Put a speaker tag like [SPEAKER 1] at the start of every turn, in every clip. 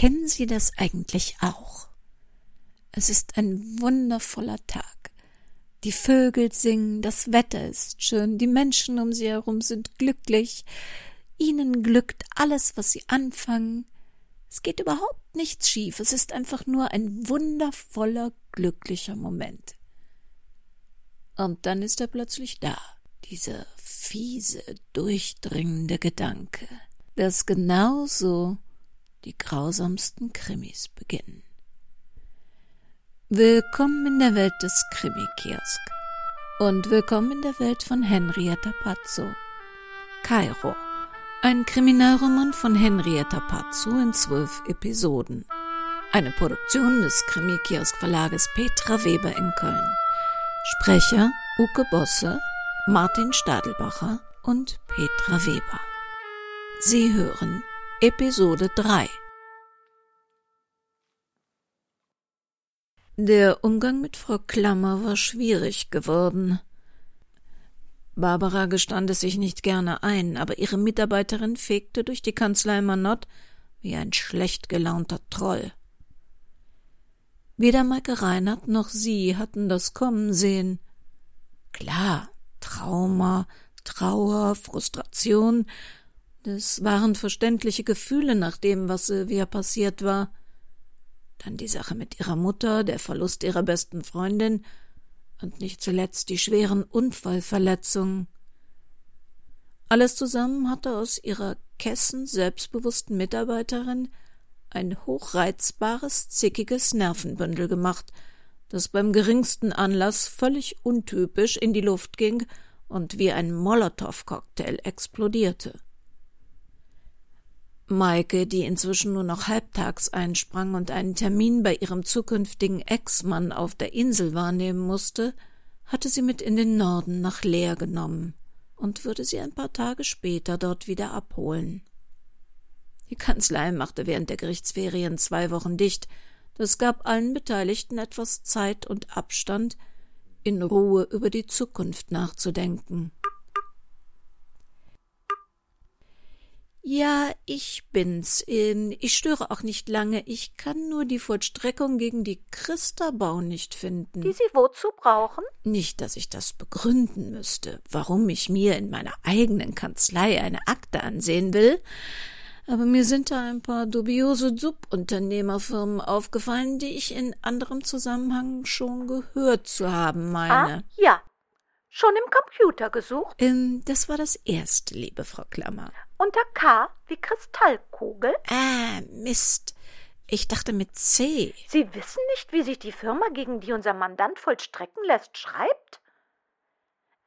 [SPEAKER 1] Kennen Sie das eigentlich auch? Es ist ein wundervoller Tag. Die Vögel singen, das Wetter ist schön, die Menschen um sie herum sind glücklich, ihnen glückt alles, was sie anfangen. Es geht überhaupt nichts schief, es ist einfach nur ein wundervoller, glücklicher Moment. Und dann ist er plötzlich da, dieser fiese, durchdringende Gedanke, dass genauso die grausamsten Krimis beginnen. Willkommen in der Welt des Krimi-Kiosk und willkommen in der Welt von Henrietta Pazzo. Kairo, ein Kriminalroman von Henrietta Pazzo in zwölf Episoden. Eine Produktion des Krimi-Kiosk Verlages Petra Weber in Köln. Sprecher Uke Bosse, Martin Stadelbacher und Petra Weber. Sie hören Episode 3 Der Umgang mit Frau Klammer war schwierig geworden. Barbara gestand es sich nicht gerne ein, aber ihre Mitarbeiterin fegte durch die Kanzlei Manott wie ein schlecht gelaunter Troll. Weder Maike Reinhardt noch sie hatten das kommen sehen. Klar, Trauma, Trauer, Frustration, das waren verständliche Gefühle nach dem, was Sylvia passiert war. Dann die Sache mit ihrer Mutter, der Verlust ihrer besten Freundin und nicht zuletzt die schweren Unfallverletzungen. Alles zusammen hatte aus ihrer kessen, selbstbewussten Mitarbeiterin ein hochreizbares, zickiges Nervenbündel gemacht, das beim geringsten Anlass völlig untypisch in die Luft ging und wie ein Molotow-Cocktail explodierte. Maike, die inzwischen nur noch halbtags einsprang und einen Termin bei ihrem zukünftigen Ex-Mann auf der Insel wahrnehmen musste, hatte sie mit in den Norden nach Leer genommen und würde sie ein paar Tage später dort wieder abholen. Die Kanzlei machte während der Gerichtsferien zwei Wochen dicht. Das gab allen Beteiligten etwas Zeit und Abstand, in Ruhe über die Zukunft nachzudenken. Ja, ich bin's. Ich störe auch nicht lange. Ich kann nur die Vollstreckung gegen die Christabau nicht finden.
[SPEAKER 2] Die Sie wozu brauchen?
[SPEAKER 1] Nicht, dass ich das begründen müsste, warum ich mir in meiner eigenen Kanzlei eine Akte ansehen will. Aber mir sind da ein paar dubiose Subunternehmerfirmen aufgefallen, die ich in anderem Zusammenhang schon gehört zu haben meine.
[SPEAKER 2] Ah, ja. Schon im Computer gesucht?
[SPEAKER 1] Ähm, das war das erste, liebe Frau Klammer.
[SPEAKER 2] Unter K wie Kristallkugel?
[SPEAKER 1] Ah, Mist. Ich dachte mit C.
[SPEAKER 2] Sie wissen nicht, wie sich die Firma, gegen die unser Mandant vollstrecken lässt, schreibt?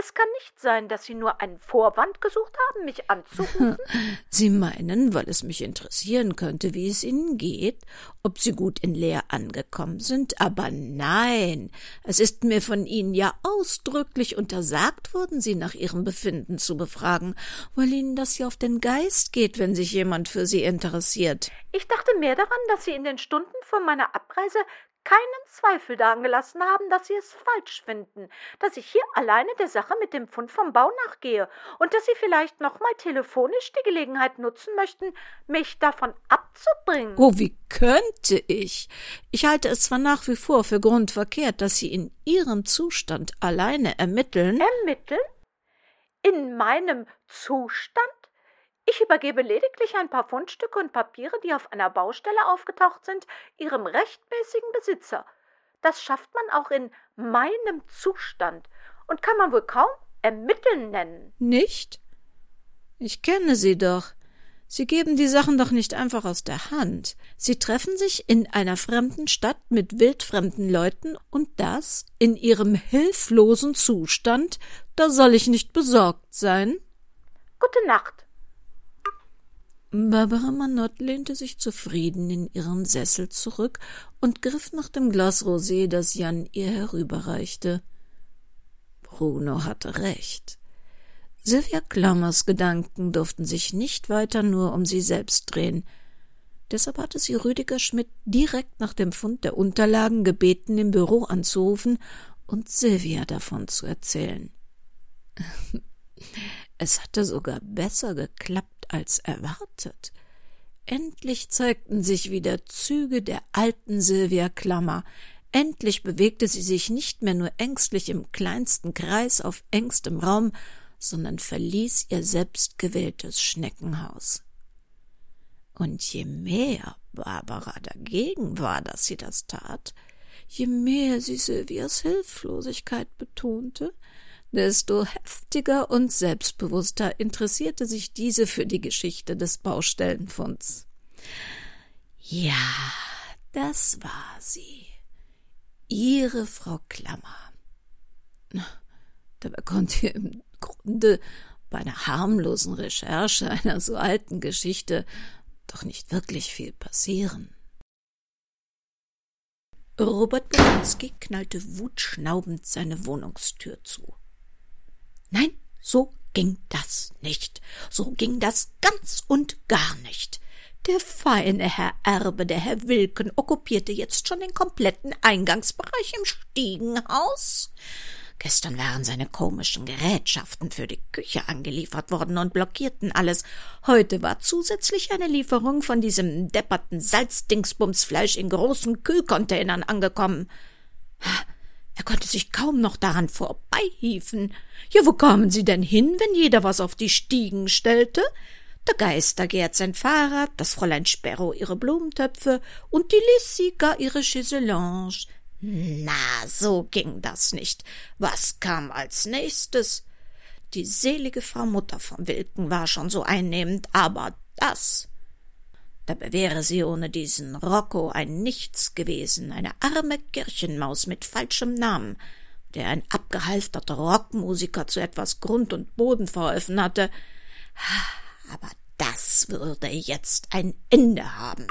[SPEAKER 2] Es kann nicht sein, dass Sie nur einen Vorwand gesucht haben, mich anzurufen.
[SPEAKER 1] Sie meinen, weil es mich interessieren könnte, wie es Ihnen geht, ob Sie gut in Leer angekommen sind, aber nein, es ist mir von Ihnen ja ausdrücklich untersagt worden, Sie nach Ihrem Befinden zu befragen, weil Ihnen das ja auf den Geist geht, wenn sich jemand für Sie interessiert.
[SPEAKER 2] Ich dachte mehr daran, dass Sie in den Stunden vor meiner Abreise keinen Zweifel daran gelassen haben, dass Sie es falsch finden, dass ich hier alleine der Sache mit dem Fund vom Bau nachgehe und dass Sie vielleicht nochmal telefonisch die Gelegenheit nutzen möchten, mich davon abzubringen.
[SPEAKER 1] Oh, wie könnte ich? Ich halte es zwar nach wie vor für grundverkehrt, dass Sie in Ihrem Zustand alleine ermitteln.
[SPEAKER 2] Ermitteln? In meinem Zustand? Ich übergebe lediglich ein paar Fundstücke und Papiere, die auf einer Baustelle aufgetaucht sind, ihrem rechtmäßigen Besitzer. Das schafft man auch in meinem Zustand und kann man wohl kaum ermitteln nennen.
[SPEAKER 1] Nicht? Ich kenne Sie doch. Sie geben die Sachen doch nicht einfach aus der Hand. Sie treffen sich in einer fremden Stadt mit wildfremden Leuten und das in ihrem hilflosen Zustand, da soll ich nicht besorgt sein.
[SPEAKER 2] Gute Nacht.
[SPEAKER 1] Barbara Manott lehnte sich zufrieden in ihren Sessel zurück und griff nach dem Glas Rosé, das Jan ihr herüberreichte. Bruno hatte recht. Sylvia Klammers Gedanken durften sich nicht weiter nur um sie selbst drehen. Deshalb hatte sie Rüdiger Schmidt direkt nach dem Fund der Unterlagen gebeten, im Büro anzurufen und Sylvia davon zu erzählen. Es hatte sogar besser geklappt als erwartet. endlich zeigten sich wieder Züge der alten Sylvia Klammer. Endlich bewegte sie sich nicht mehr nur ängstlich im kleinsten Kreis auf engstem Raum, sondern verließ ihr selbstgewähltes Schneckenhaus. Und je mehr Barbara dagegen war, dass sie das tat, je mehr sie Sylvias Hilflosigkeit betonte, desto heftiger und selbstbewusster interessierte sich diese für die Geschichte des Baustellenfunds. Ja, das war sie. Ihre Frau Klammer. Dabei konnte im Grunde bei einer harmlosen Recherche einer so alten Geschichte doch nicht wirklich viel passieren. Robert Bolanski knallte wutschnaubend seine Wohnungstür zu. Nein, so ging das nicht. So ging das ganz und gar nicht. Der feine Herr Erbe, der Herr Wilken, okkupierte jetzt schon den kompletten Eingangsbereich im Stiegenhaus. Gestern waren seine komischen Gerätschaften für die Küche angeliefert worden und blockierten alles. Heute war zusätzlich eine Lieferung von diesem depperten Salzdingsbumsfleisch in großen Kühlcontainern angekommen. Er konnte sich kaum noch daran vorbeihieven. Ja, wo kamen sie denn hin, wenn jeder was auf die Stiegen stellte? Der Geister Gerd sein Fahrrad, das Fräulein Sperro ihre Blumentöpfe und die Lissy gar ihre Chaiselange. Na, so ging das nicht. Was kam als nächstes? Die selige Frau Mutter von Wilken war schon so einnehmend, aber das. Dabei wäre sie ohne diesen Rocco ein Nichts gewesen, eine arme Kirchenmaus mit falschem Namen, der ein abgehalfterter Rockmusiker zu etwas Grund und Boden verholfen hatte. Aber das würde jetzt ein Ende haben.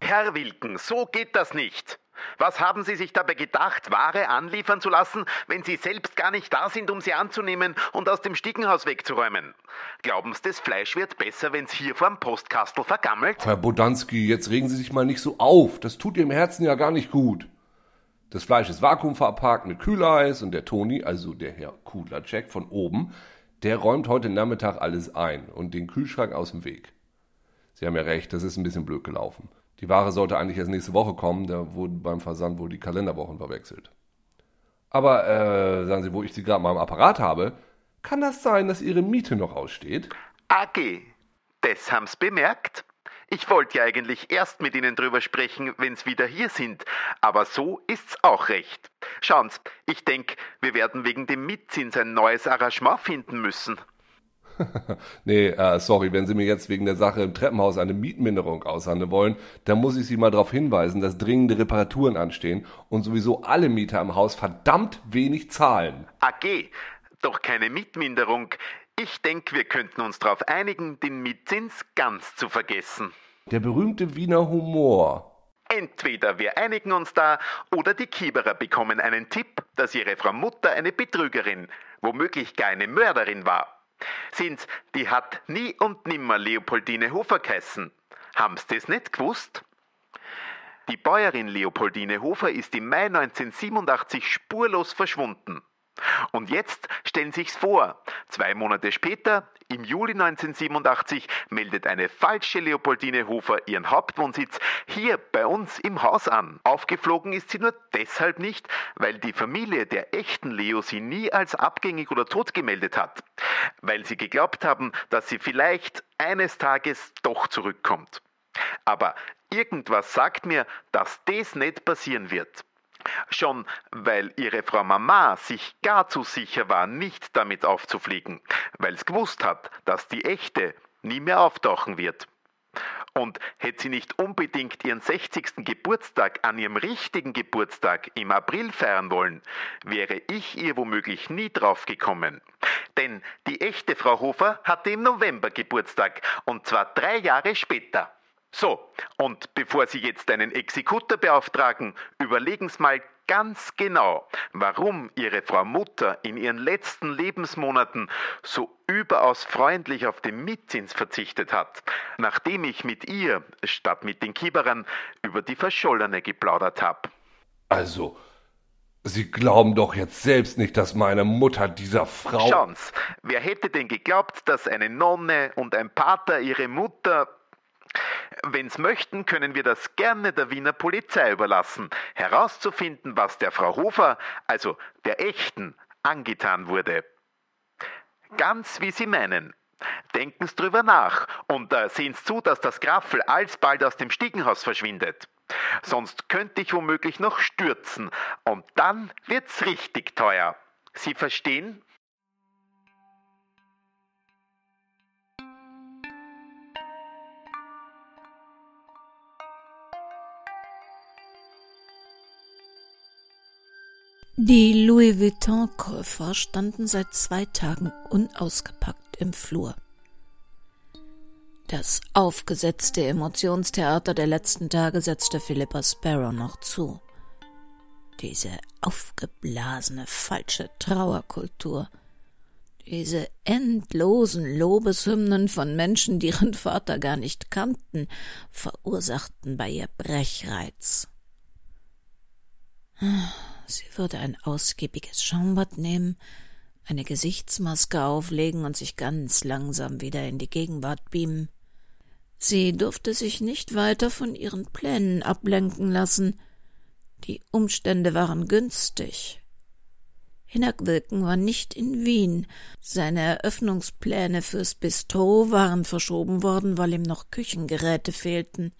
[SPEAKER 3] Herr Wilken, so geht das nicht. Was haben Sie sich dabei gedacht, Ware anliefern zu lassen, wenn Sie selbst gar nicht da sind, um sie anzunehmen und aus dem Stiegenhaus wegzuräumen? Glauben Sie, das Fleisch wird besser, wenn's hier vorm Postkastel vergammelt?
[SPEAKER 4] Herr Bodanski, jetzt regen Sie sich mal nicht so auf. Das tut Ihrem Herzen ja gar nicht gut. Das Fleisch ist vakuumverpackt mit Kühleis und der Toni, also der Herr Kudlacek von oben, der räumt heute Nachmittag alles ein und den Kühlschrank aus dem Weg. Sie haben ja recht, das ist ein bisschen blöd gelaufen. Die Ware sollte eigentlich erst nächste Woche kommen, da wurden beim Versand wohl die Kalenderwochen verwechselt. Aber, äh, sagen Sie, wo ich Sie gerade mal am Apparat habe, kann das sein, dass Ihre Miete noch aussteht?
[SPEAKER 3] AG, das haben's bemerkt. Ich wollte ja eigentlich erst mit Ihnen drüber sprechen, wenn's wieder hier sind, aber so ist's auch recht. Schauen's, ich denk, wir werden wegen dem Mietzins ein neues Arrangement finden müssen.
[SPEAKER 4] nee, äh, sorry, wenn Sie mir jetzt wegen der Sache im Treppenhaus eine Mietminderung aushandeln wollen, dann muss ich Sie mal darauf hinweisen, dass dringende Reparaturen anstehen und sowieso alle Mieter im Haus verdammt wenig zahlen.
[SPEAKER 3] AG, doch keine Mietminderung. Ich denke, wir könnten uns darauf einigen, den Mietzins ganz zu vergessen.
[SPEAKER 4] Der berühmte Wiener Humor.
[SPEAKER 3] Entweder wir einigen uns da oder die Kieberer bekommen einen Tipp, dass ihre Frau Mutter eine Betrügerin, womöglich gar eine Mörderin war. Sehen's, die hat nie und nimmer Leopoldine Hofer geheißen. Haben's das nicht gewusst? Die Bäuerin Leopoldine Hofer ist im Mai 1987 spurlos verschwunden. Und jetzt stellen Sich's vor, zwei Monate später, im Juli 1987, meldet eine falsche Leopoldine Hofer ihren Hauptwohnsitz hier bei uns im Haus an. Aufgeflogen ist sie nur deshalb nicht, weil die Familie der echten Leo sie nie als abgängig oder tot gemeldet hat. Weil sie geglaubt haben, dass sie vielleicht eines Tages doch zurückkommt. Aber irgendwas sagt mir, dass das nicht passieren wird. Schon weil ihre Frau Mama sich gar zu sicher war, nicht damit aufzufliegen, weil es gewusst hat, dass die echte nie mehr auftauchen wird. Und hätte sie nicht unbedingt ihren 60. Geburtstag an ihrem richtigen Geburtstag im April feiern wollen, wäre ich ihr womöglich nie drauf gekommen. Denn die echte Frau Hofer hatte im November Geburtstag und zwar drei Jahre später. So, und bevor Sie jetzt einen Exekutor beauftragen, überlegen Sie mal ganz genau, warum Ihre Frau Mutter in ihren letzten Lebensmonaten so überaus freundlich auf den Mietzins verzichtet hat, nachdem ich mit ihr, statt mit den Kieberern, über die Verschollene geplaudert habe.
[SPEAKER 4] Also, Sie glauben doch jetzt selbst nicht, dass meine Mutter dieser Frau.
[SPEAKER 3] Schauen's, wer hätte denn geglaubt, dass eine Nonne und ein Pater ihre Mutter Wenn's möchten, können wir das gerne der Wiener Polizei überlassen, herauszufinden, was der Frau Hofer, also der echten, angetan wurde. Ganz wie Sie meinen. Denken's drüber nach und äh, sehen's zu, dass das Graffel alsbald aus dem Stiegenhaus verschwindet. Sonst könnte ich womöglich noch stürzen und dann wird's richtig teuer. Sie verstehen?
[SPEAKER 1] Die Louis Vuitton-Käufer standen seit zwei Tagen unausgepackt im Flur. Das aufgesetzte Emotionstheater der letzten Tage setzte Philippa Sparrow noch zu. Diese aufgeblasene falsche Trauerkultur, diese endlosen Lobeshymnen von Menschen, die ihren Vater gar nicht kannten, verursachten bei ihr Brechreiz. Sie würde ein ausgiebiges Schaumbad nehmen, eine Gesichtsmaske auflegen und sich ganz langsam wieder in die Gegenwart beamen. Sie durfte sich nicht weiter von ihren Plänen ablenken lassen. Die Umstände waren günstig. Hinak Wilken war nicht in Wien. Seine Eröffnungspläne fürs Bistro waren verschoben worden, weil ihm noch Küchengeräte fehlten.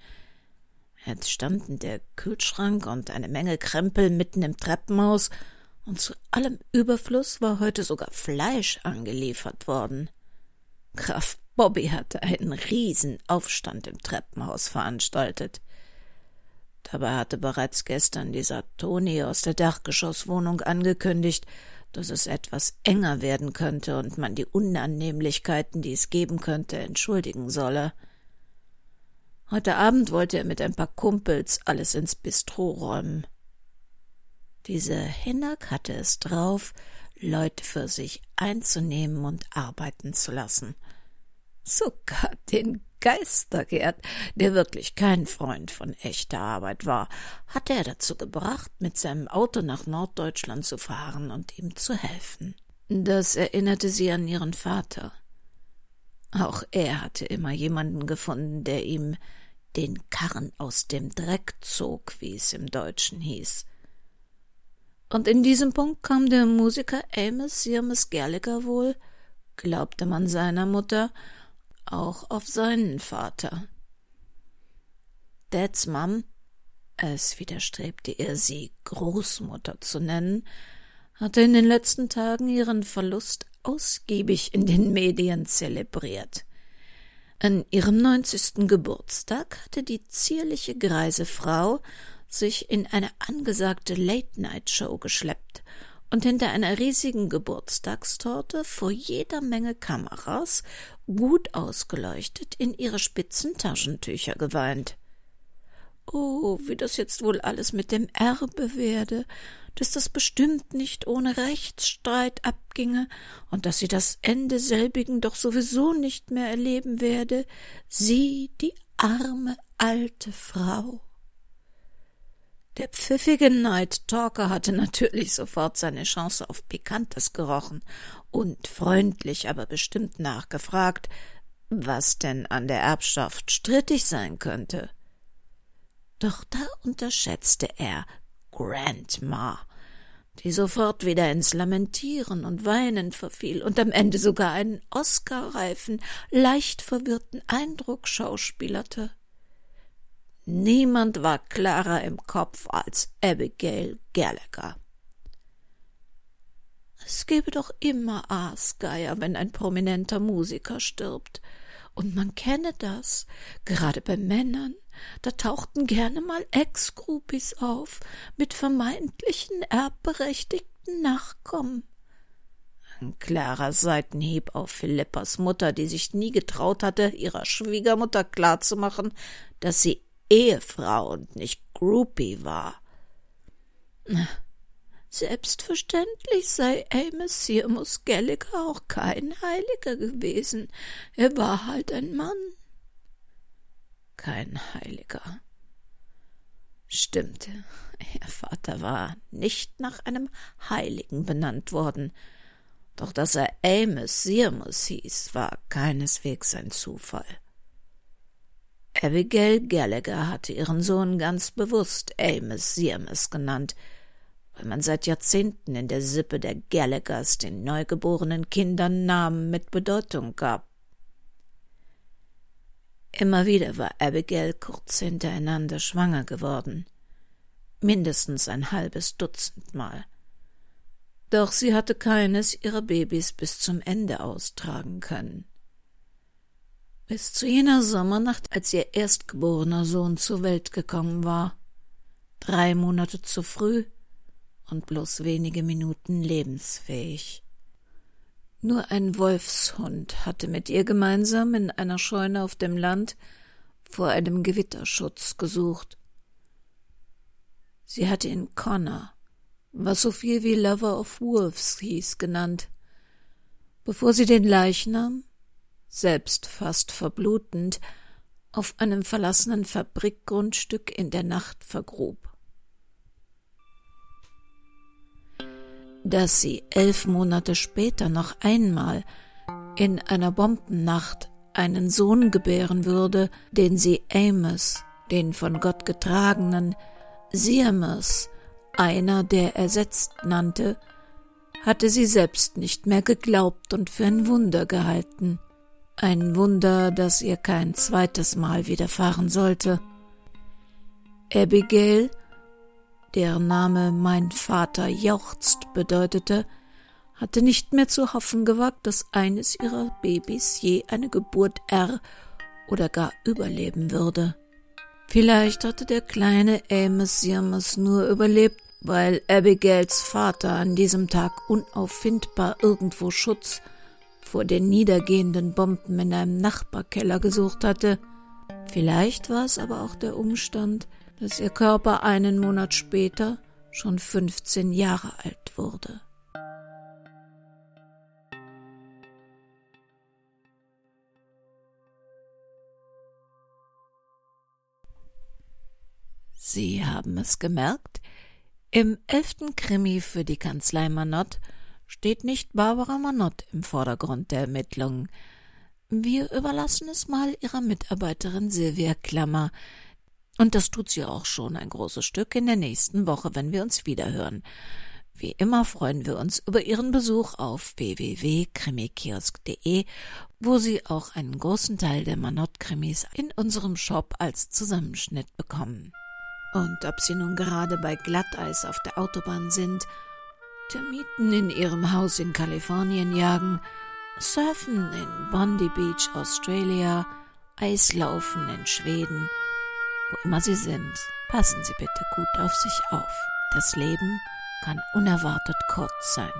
[SPEAKER 1] Jetzt standen der Kühlschrank und eine Menge Krempel mitten im Treppenhaus, und zu allem Überfluss war heute sogar Fleisch angeliefert worden. Graf Bobby hatte einen Riesenaufstand im Treppenhaus veranstaltet. Dabei hatte bereits gestern dieser Toni aus der Dachgeschosswohnung angekündigt, dass es etwas enger werden könnte und man die Unannehmlichkeiten, die es geben könnte, entschuldigen solle. Heute Abend wollte er mit ein paar Kumpels alles ins Bistro räumen. Diese Hinnack hatte es drauf, Leute für sich einzunehmen und arbeiten zu lassen. Sogar den Geistergerd, der wirklich kein Freund von echter Arbeit war, hatte er dazu gebracht, mit seinem Auto nach Norddeutschland zu fahren und ihm zu helfen. Das erinnerte sie an ihren Vater. Auch er hatte immer jemanden gefunden, der ihm den Karren aus dem Dreck zog, wie es im Deutschen hieß. Und in diesem Punkt kam der Musiker Amos Sirmes Gallagher wohl, glaubte man seiner Mutter, auch auf seinen Vater. Dads Mom, es widerstrebte ihr, sie Großmutter zu nennen, hatte in den letzten Tagen ihren Verlust ausgiebig in den Medien zelebriert. An ihrem neunzigsten Geburtstag hatte die zierliche greise Frau sich in eine angesagte Late-Night-Show geschleppt und hinter einer riesigen Geburtstagstorte vor jeder Menge Kameras, gut ausgeleuchtet, in ihre spitzen Taschentücher geweint. Oh, wie das jetzt wohl alles mit dem Erbe werde, dass das bestimmt nicht ohne Rechtsstreit abginge und dass sie das Ende selbigen doch sowieso nicht mehr erleben werde, sie, die arme alte Frau. Der pfiffige Night Talker hatte natürlich sofort seine Chance auf Pikantes gerochen und freundlich, aber bestimmt nachgefragt, was denn an der Erbschaft strittig sein könnte. Doch da unterschätzte er Grandma, die sofort wieder ins Lamentieren und Weinen verfiel und am Ende sogar einen Oscarreifen, leicht verwirrten Eindruck schauspielerte. Niemand war klarer im Kopf als Abigail Gallagher. Es gebe doch immer Aasgeier, wenn ein prominenter Musiker stirbt. Und man kenne das, gerade bei Männern, da tauchten gerne mal Ex-Groupies auf, mit vermeintlichen erbberechtigten Nachkommen. Ein klarer Seitenhieb auf Philippas Mutter, die sich nie getraut hatte, ihrer Schwiegermutter klarzumachen, dass sie Ehefrau und nicht Groupie war. Selbstverständlich sei Amos Sirmus Gallagher auch kein Heiliger gewesen. Er war halt ein Mann kein Heiliger. Stimmte, Ihr Vater war nicht nach einem Heiligen benannt worden, doch dass er Amos Sirmus hieß, war keineswegs ein Zufall. Abigail Gallagher hatte ihren Sohn ganz bewusst Amos Siemes genannt, weil man seit Jahrzehnten in der Sippe der Gallaghers den neugeborenen Kindern Namen mit Bedeutung gab. Immer wieder war Abigail kurz hintereinander schwanger geworden, mindestens ein halbes Dutzend Mal. Doch sie hatte keines ihrer Babys bis zum Ende austragen können. Bis zu jener Sommernacht, als ihr erstgeborener Sohn zur Welt gekommen war. Drei Monate zu früh und bloß wenige Minuten lebensfähig. Nur ein Wolfshund hatte mit ihr gemeinsam in einer Scheune auf dem Land vor einem Gewitterschutz gesucht. Sie hatte ihn Connor, was so viel wie Lover of Wolves hieß, genannt, bevor sie den Leichnam, selbst fast verblutend, auf einem verlassenen Fabrikgrundstück in der Nacht vergrub. Dass sie elf Monate später noch einmal in einer Bombennacht einen Sohn gebären würde, den sie Amos, den von Gott getragenen, Siamus, einer, der ersetzt nannte, hatte sie selbst nicht mehr geglaubt und für ein Wunder gehalten. Ein Wunder, das ihr kein zweites Mal widerfahren sollte. Abigail, deren Name mein Vater jauchzt bedeutete, hatte nicht mehr zu hoffen gewagt, dass eines ihrer Babys je eine Geburt er oder gar überleben würde. Vielleicht hatte der kleine Amos Sirmes nur überlebt, weil Abigails Vater an diesem Tag unauffindbar irgendwo Schutz vor den niedergehenden Bomben in einem Nachbarkeller gesucht hatte. Vielleicht war es aber auch der Umstand, dass ihr Körper einen Monat später schon 15 Jahre alt wurde. Sie haben es gemerkt, im elften Krimi für die Kanzlei Manott steht nicht Barbara Manott im Vordergrund der Ermittlungen. Wir überlassen es mal ihrer Mitarbeiterin Silvia Klammer. Und das tut sie auch schon ein großes Stück in der nächsten Woche, wenn wir uns wiederhören. Wie immer freuen wir uns über Ihren Besuch auf www.krimikiosk.de, wo Sie auch einen großen Teil der Manott-Krimis in unserem Shop als Zusammenschnitt bekommen. Und ob sie nun gerade bei Glatteis auf der Autobahn sind, Termiten in ihrem Haus in Kalifornien jagen, Surfen in Bondi Beach, Australia, Eislaufen in Schweden, wo immer sie sind, passen Sie bitte gut auf sich auf. Das Leben kann unerwartet kurz sein.